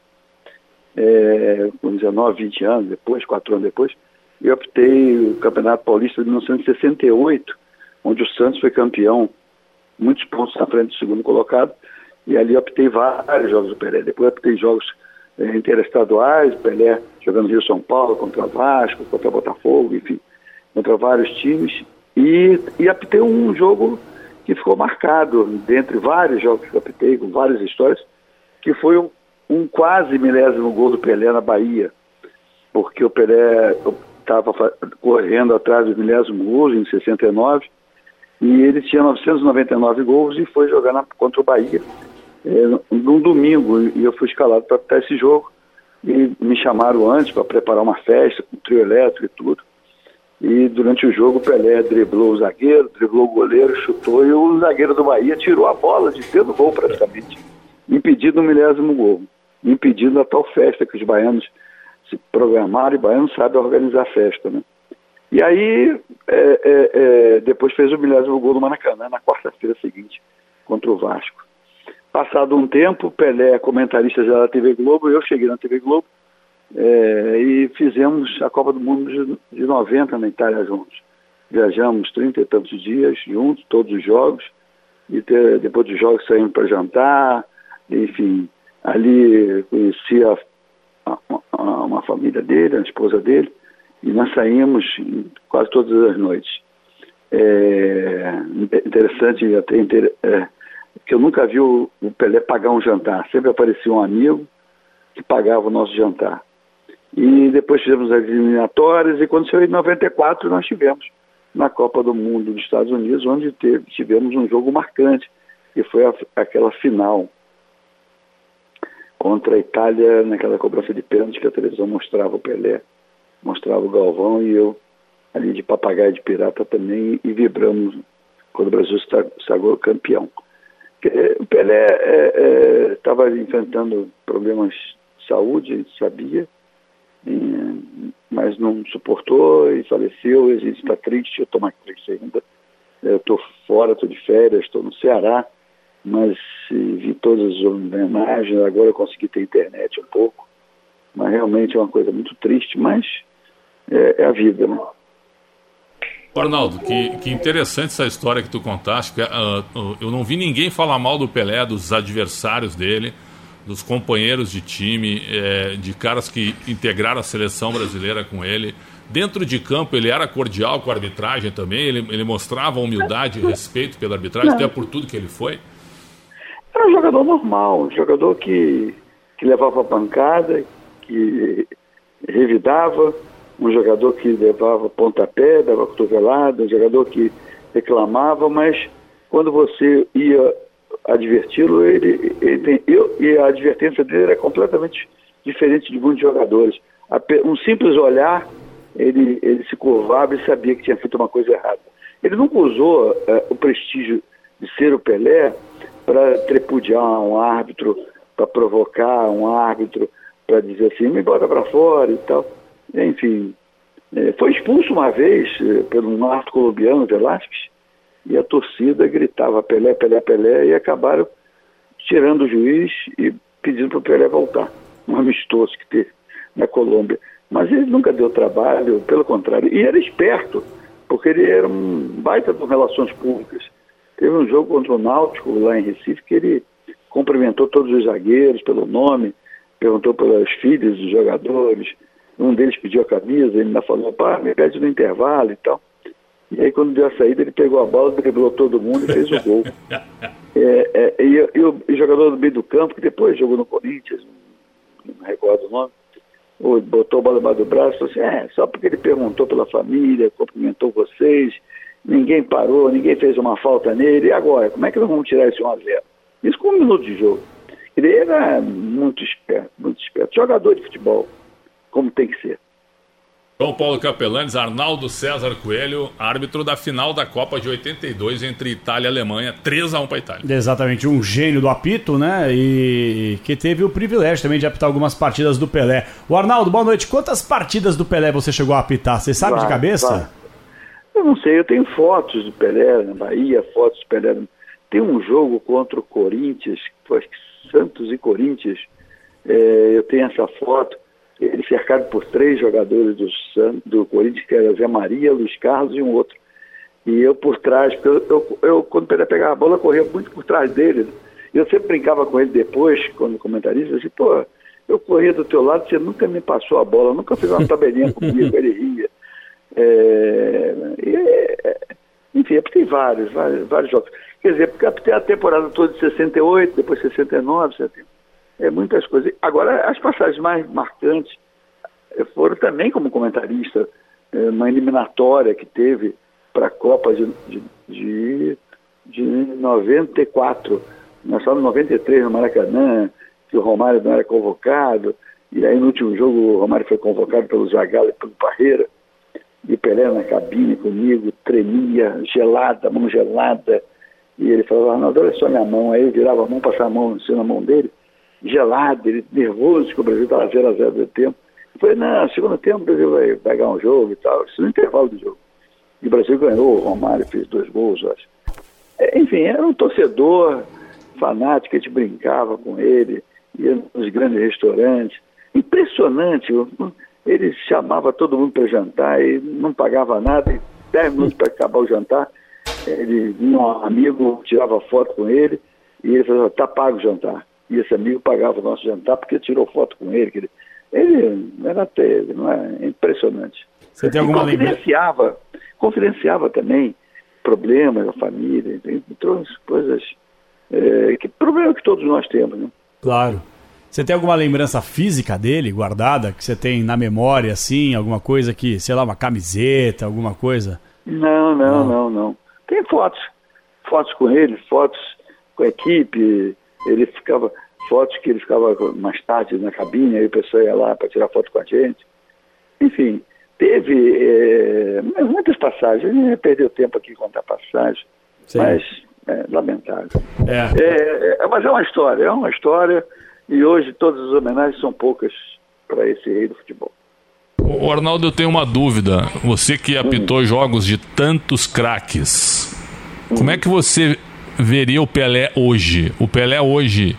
Speaker 15: É, com 19, 20 anos depois, quatro anos depois eu optei o Campeonato Paulista de 1968, onde o Santos foi campeão, muitos pontos na frente do segundo colocado, e ali optei vários jogos do Pelé. Depois optei jogos eh, interestaduais, Pelé jogando Rio São Paulo contra Vasco, contra Botafogo, enfim, contra vários times. E, e optei um jogo que ficou marcado, dentre vários jogos que optei, com várias histórias, que foi um, um quase milésimo gol do Pelé na Bahia, porque o Pelé, estava correndo atrás do milésimo gol em 69 e ele tinha 999 gols e foi jogar na, contra o Bahia é, num domingo. E eu fui escalado para apitar esse jogo e me chamaram antes para preparar uma festa com trio elétrico e tudo. E durante o jogo o Pelé driblou o zagueiro, driblou o goleiro, chutou e o zagueiro do Bahia tirou a bola de dentro do gol praticamente, impedindo o milésimo gol, impedindo a tal festa que os baianos se programaram e Baiano sabe organizar festa, né? E aí, é, é, é, depois fez o milésimo gol do Maracanã na quarta-feira seguinte, contra o Vasco. Passado um tempo, Pelé, comentarista já da TV Globo, eu cheguei na TV Globo é, e fizemos a Copa do Mundo de, de 90 na Itália juntos. Viajamos trinta e tantos dias juntos, todos os jogos, e ter, depois dos jogos saímos para jantar, enfim, ali conheci a uma, uma família dele, a esposa dele, e nós saímos quase todas as noites. É interessante até inter, é, que eu nunca vi o, o, Pelé pagar um jantar. Sempre aparecia um amigo que pagava o nosso jantar. E depois fizemos as eliminatórias e quando saiu em 94 nós tivemos na Copa do Mundo dos Estados Unidos, onde teve, tivemos um jogo marcante, que foi a, aquela final contra a Itália naquela cobrança de pênalti que a televisão mostrava o Pelé, mostrava o Galvão e eu ali de papagaio de pirata também e vibramos quando o Brasil sagrou campeão. O Pelé estava enfrentando problemas de saúde, a gente sabia, e- mas não suportou e faleceu. E a gente está triste, eu estou mais triste ainda. Eu estou fora, estou de férias, estou no Ceará, mas eh, vi todas as homenagens. Agora eu consegui ter internet um pouco, mas realmente é uma coisa muito triste, mas é, é a vida, né?
Speaker 14: Arnaldo, que, que interessante essa história que tu contaste. ah, ah, eu não vi ninguém falar mal do Pelé, dos adversários dele, dos companheiros de time, eh, de caras que integraram a seleção brasileira com ele. Dentro de campo, ele era cordial com a arbitragem também, ele, ele mostrava humildade e respeito pela arbitragem, até por tudo que ele foi.
Speaker 15: Era um jogador normal, um jogador que, que levava pancada, que revidava, um jogador que levava pontapé, dava cotovelada, um jogador que reclamava, mas quando você ia adverti-lo, ele, ele eu, e a advertência dele era completamente diferente de muitos jogadores. Um simples olhar, ele, ele se curvava e sabia que tinha feito uma coisa errada. Ele nunca usou eh, o prestígio de ser o Pelé para tripudiar um árbitro, para provocar um árbitro, para dizer assim, me bota para fora e tal. Enfim, eh, foi expulso uma vez eh, pelo um árbitro colombiano, Velásquez, e a torcida gritava Pelé, Pelé, Pelé, e acabaram tirando o juiz e pedindo para o Pelé voltar. Um amistoso que teve na Colômbia. Mas ele nunca deu trabalho, pelo contrário. E era esperto, porque ele era um baita de relações públicas. Teve um jogo contra o Náutico lá em Recife que ele cumprimentou todos os zagueiros pelo nome, perguntou pelas filhas dos jogadores. Um deles pediu a camisa, ele ainda falou, pá, me pede no intervalo e tal. E aí quando deu a saída, ele pegou a bola, driblou todo mundo e fez o gol. É, é, e, e o e o jogador do meio do campo, que depois jogou no Corinthians, não recordo o nome, botou a bola debaixo do braço e falou assim, é, só porque ele perguntou pela família, cumprimentou vocês, ninguém parou, ninguém fez uma falta nele, e agora, como é que nós vamos tirar esse 1 a 0 Isso com um minuto de jogo. Ele era muito esperto, muito esperto. Jogador de futebol, como tem que ser.
Speaker 14: João Paulo Capelanes, Arnaldo César Coelho, árbitro da final da Copa de 82 entre Itália e Alemanha, 3 a 1 para Itália.
Speaker 16: Exatamente, um gênio do apito, né? E que teve o privilégio também de apitar algumas partidas do Pelé. O Arnaldo, boa noite. Quantas partidas do Pelé você chegou a apitar? Você sabe de cabeça?
Speaker 15: vai. Eu não sei, eu tenho fotos do Pelé na Bahia, fotos do Pelé. Tem um jogo contra o Corinthians, Santos e Corinthians. É, eu tenho essa foto. Ele cercado por três jogadores do, do Corinthians, que era Zé Maria, Luiz Carlos e um outro. E eu por trás, porque eu, eu, eu, quando o Pelé pegava a bola, eu corria muito por trás dele. E eu sempre brincava com ele depois, quando comentarista, eu disse, pô, eu corria do teu lado, você nunca me passou a bola, nunca fez uma tabelinha comigo, ele ria. É, é, enfim, eu tem vários, vários, vários jogos. Quer dizer, porque tem a temporada toda de 68, depois 69, 70, é muitas coisas. Agora, as passagens mais marcantes foram também como comentarista, eh, uma eliminatória que teve para a Copa de, de, de, de 94. Nós estávamos em 93 no Maracanã, que o Romário não era convocado, e aí no último jogo o Romário foi convocado pelo Zagallo e pelo Parreira, e o Pelé na cabine comigo, tremia, gelada, mão gelada, e ele falava, Arnaldo, olha só minha mão, aí eu virava a mão, passava a mão assim na mão dele, gelado, ele nervoso que o Brasil estava 0 a 0 do tempo. Eu falei, não, segundo tempo o Brasil vai pegar um jogo e tal, isso no intervalo do jogo. E o Brasil ganhou, o Romário fez dois gols, acho. É, enfim, era um torcedor fanático, a gente brincava com ele, ia nos grandes restaurantes. Impressionante, ele chamava todo mundo para jantar e não pagava nada, e dez minutos para acabar o jantar, ele, um amigo tirava foto com ele e ele falava, tá pago o jantar. E esse amigo pagava o nosso jantar porque tirou foto com ele. Ele, ele era até, não é, impressionante.
Speaker 16: Você tem
Speaker 15: E
Speaker 16: alguma lembrança?
Speaker 15: confidenciava, confidenciava também problemas da família, tem- trouxe coisas, é, que problema que todos nós temos, né?
Speaker 16: Claro. Você tem alguma lembrança física dele guardada que você tem na memória, assim, alguma coisa que, sei lá, uma camiseta, alguma coisa?
Speaker 15: Não, não, não, não. Tem fotos, fotos com ele, fotos com a equipe, ele ficava, fotos que ele ficava mais tarde na cabine, aí o pessoal ia lá para tirar foto com a gente. Enfim, teve é, muitas passagens, gente perdeu tempo aqui em contar passagem,
Speaker 16: Sim.
Speaker 15: mas É lamentável. É. é, mas é uma história, é uma história. E hoje todas as homenagens são poucas para esse rei do futebol.
Speaker 14: O Arnaldo, eu tenho uma dúvida. Você que apitou jogos de tantos craques, como é que você veria o Pelé hoje? O Pelé hoje,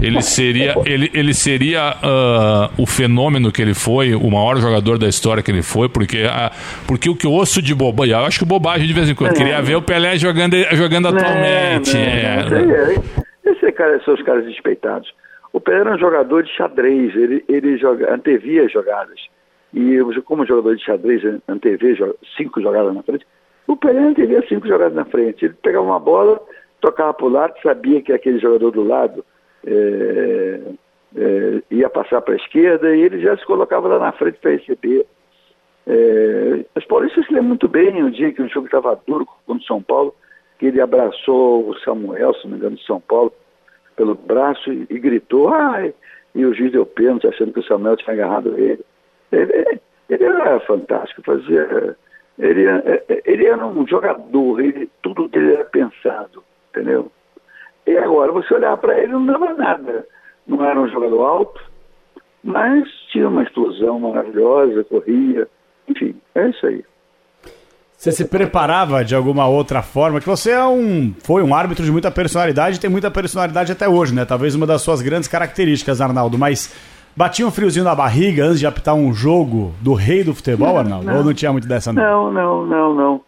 Speaker 14: ele seria, ele, ele seria ah, o fenômeno que ele foi, o maior jogador da história que ele foi, porque, ah, porque o que eu ouço de bobagem, eu acho que bobagem de vez em quando,
Speaker 15: É.
Speaker 14: queria ver o Pelé jogando, jogando atualmente. é.
Speaker 15: Não, não, não. Esse, esse cara, são os caras despeitados. O Pelé era um jogador de xadrez, ele, ele joga, antevia jogadas. E como jogador de xadrez, antevia cinco jogadas na frente, o Pelé antevia cinco jogadas na frente. Ele pegava uma bola, tocava para o lado, sabia que aquele jogador do lado é, é, ia passar para a esquerda e ele já se colocava lá na frente para receber. É, os paulistas se lembram muito bem o dia que o jogo estava duro contra o São Paulo, que ele abraçou o Samuel, se não me engano, de São Paulo, pelo braço e, e gritou, ai! E o juiz deu pênalti, achando que o Samuel tinha agarrado ele. Ele, ele era fantástico, fazia. Ele, ele era um jogador, ele, tudo dele era pensado, entendeu? E agora você olhar para ele não dava nada. Não era um jogador alto, mas tinha uma explosão maravilhosa, corria, enfim, é isso aí.
Speaker 16: Você se preparava de alguma outra forma? Que você é um, foi um árbitro de muita personalidade e tem muita personalidade até hoje, né? Talvez uma das suas grandes características, Arnaldo. Mas batia um friozinho na barriga antes de apitar um jogo do rei do futebol,
Speaker 15: Não,
Speaker 16: Arnaldo?
Speaker 15: não.
Speaker 16: Ou não tinha muito dessa, não?
Speaker 15: Não, não, não, não.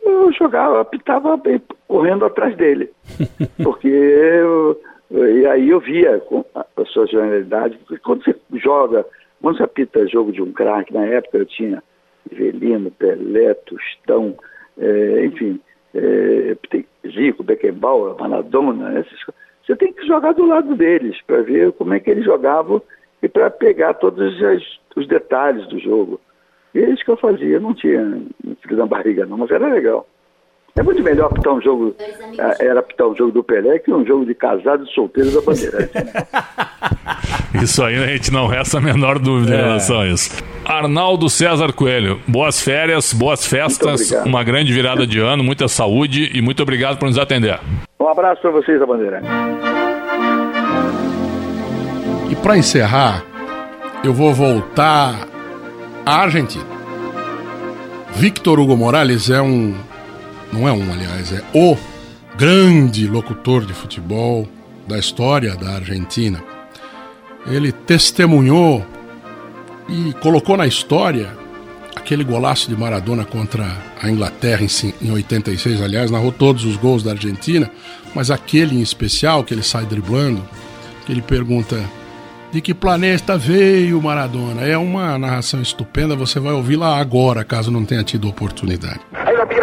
Speaker 15: Eu jogava, apitava correndo atrás dele. Porque eu- e aí eu via com a, sua genialidade. Porque quando você joga, quando você apita jogo de um craque, na época eu tinha Rivelino, Pelé, Tostão, eh, enfim, tem Zico, Beckenbauer, Maradona, essas coisas. Você tem que jogar do lado deles para ver como é que eles jogavam e para pegar todos as- os detalhes do jogo. E é isso que eu fazia, não tinha frio na barriga não, mas era legal. É muito melhor apitar um jogo, ah, era apitar um jogo do Pelé que um jogo de casados e solteiros da Bandeirante.
Speaker 14: Isso aí a gente não resta a menor dúvida em
Speaker 15: É.
Speaker 14: relação a isso. Arnaldo César Coelho, boas férias, boas festas, uma grande virada de ano, muita saúde e muito obrigado por nos atender.
Speaker 15: Um abraço para vocês da Bandeirante.
Speaker 4: E para encerrar, eu vou voltar à Argentina. Victor Hugo Morales é um. Não é um, aliás, é o grande locutor de futebol da história da Argentina. Ele testemunhou e colocou na história aquele golaço de Maradona contra a Inglaterra em cin- em 86, aliás, narrou todos os gols da Argentina, mas aquele em especial que ele sai driblando, que ele pergunta de que planeta veio Maradona. É uma narração estupenda, você vai ouvi-la agora, caso não tenha tido oportunidade.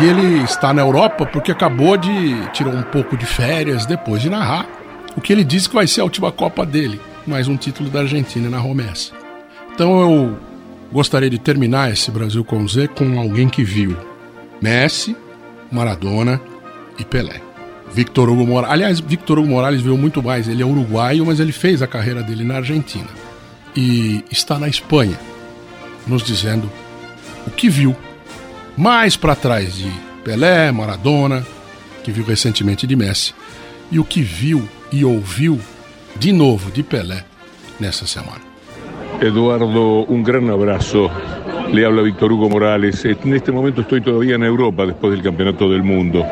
Speaker 4: E ele está na Europa porque acabou de tirar um pouco de férias depois de narrar o que ele disse que vai ser a última Copa dele, mais um título da Argentina na Romessa. Então eu gostaria de terminar esse Brasil com Z com alguém que viu Messi, Maradona e Pelé. Victor Hugo Morales. Aliás, Victor Hugo Morales viu muito mais. Ele é uruguaio, mas ele fez a carreira dele na Argentina. E está na Espanha, nos dizendo o que viu mais para trás de Pelé, Maradona, que viu recentemente de Messi, e o que viu e ouviu de novo de Pelé nessa semana.
Speaker 17: Eduardo, un gran abrazo. Le habla Víctor Hugo Morales. En este momento estoy todavía en Europa después del Campeonato del Mundo.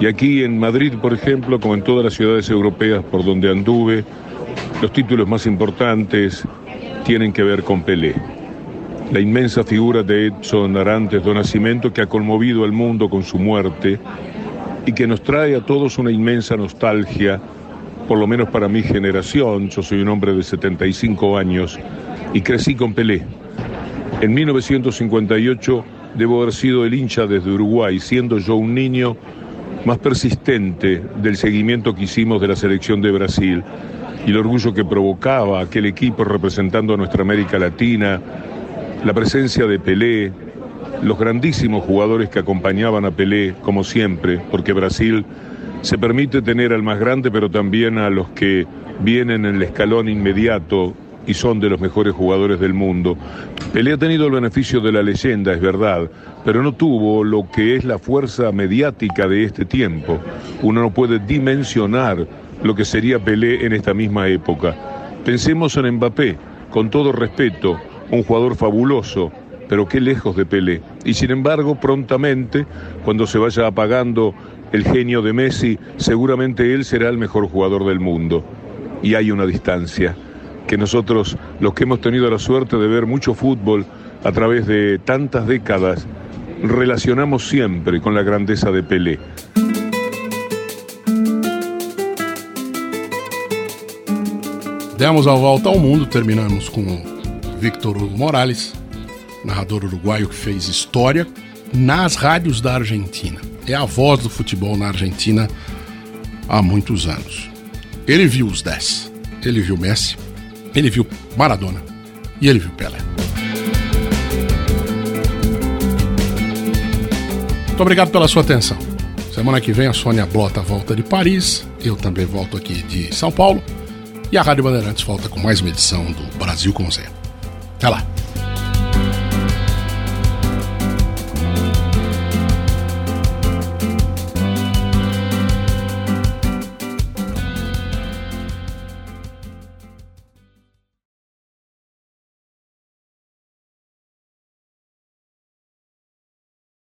Speaker 17: Y aquí en Madrid, por ejemplo, como en todas las ciudades europeas por donde anduve, los títulos más importantes tienen que ver con Pelé. La inmensa figura de Edson Arantes do Nascimento que ha conmovido al mundo con su muerte y que nos trae a todos una inmensa nostalgia, por lo menos para mi generación, yo soy un hombre de 75 años y crecí con Pelé. En 1958 debo haber sido el hincha desde Uruguay, siendo yo un niño más persistente del seguimiento que hicimos de la selección de Brasil y el orgullo que provocaba aquel equipo representando a nuestra América Latina, la presencia de Pelé, los grandísimos jugadores que acompañaban a Pelé, como siempre, porque Brasil se permite tener al más grande, pero también a los que vienen en el escalón inmediato y son de los mejores jugadores del mundo. Pelé ha tenido el beneficio de la leyenda, es verdad, pero no tuvo lo que es la fuerza mediática de este tiempo. Uno no puede dimensionar lo que sería Pelé en esta misma época. Pensemos en Mbappé, con todo respeto, un jugador fabuloso, pero qué lejos de Pelé. Y sin embargo, prontamente, cuando se vaya apagando el genio de Messi, seguramente él será el mejor jugador del mundo. Y hay una distancia que nosotros, los que hemos tenido la suerte de ver mucho fútbol a través de tantas décadas, relacionamos siempre con la grandeza de Pelé.
Speaker 4: Demos a volta ao mundo, terminamos com Victor Hugo Morales, narrador uruguaio que fez história nas rádios da Argentina. É a voz do futebol na Argentina há muitos anos. Ele viu os 10, ele viu Messi, ele viu Maradona e ele viu Pelé. Muito obrigado pela sua atenção. Semana que vem a Sônia Blota volta de Paris, eu também volto aqui de São Paulo e a Rádio Bandeirantes volta com mais uma edição do Brasil com Z. Até lá.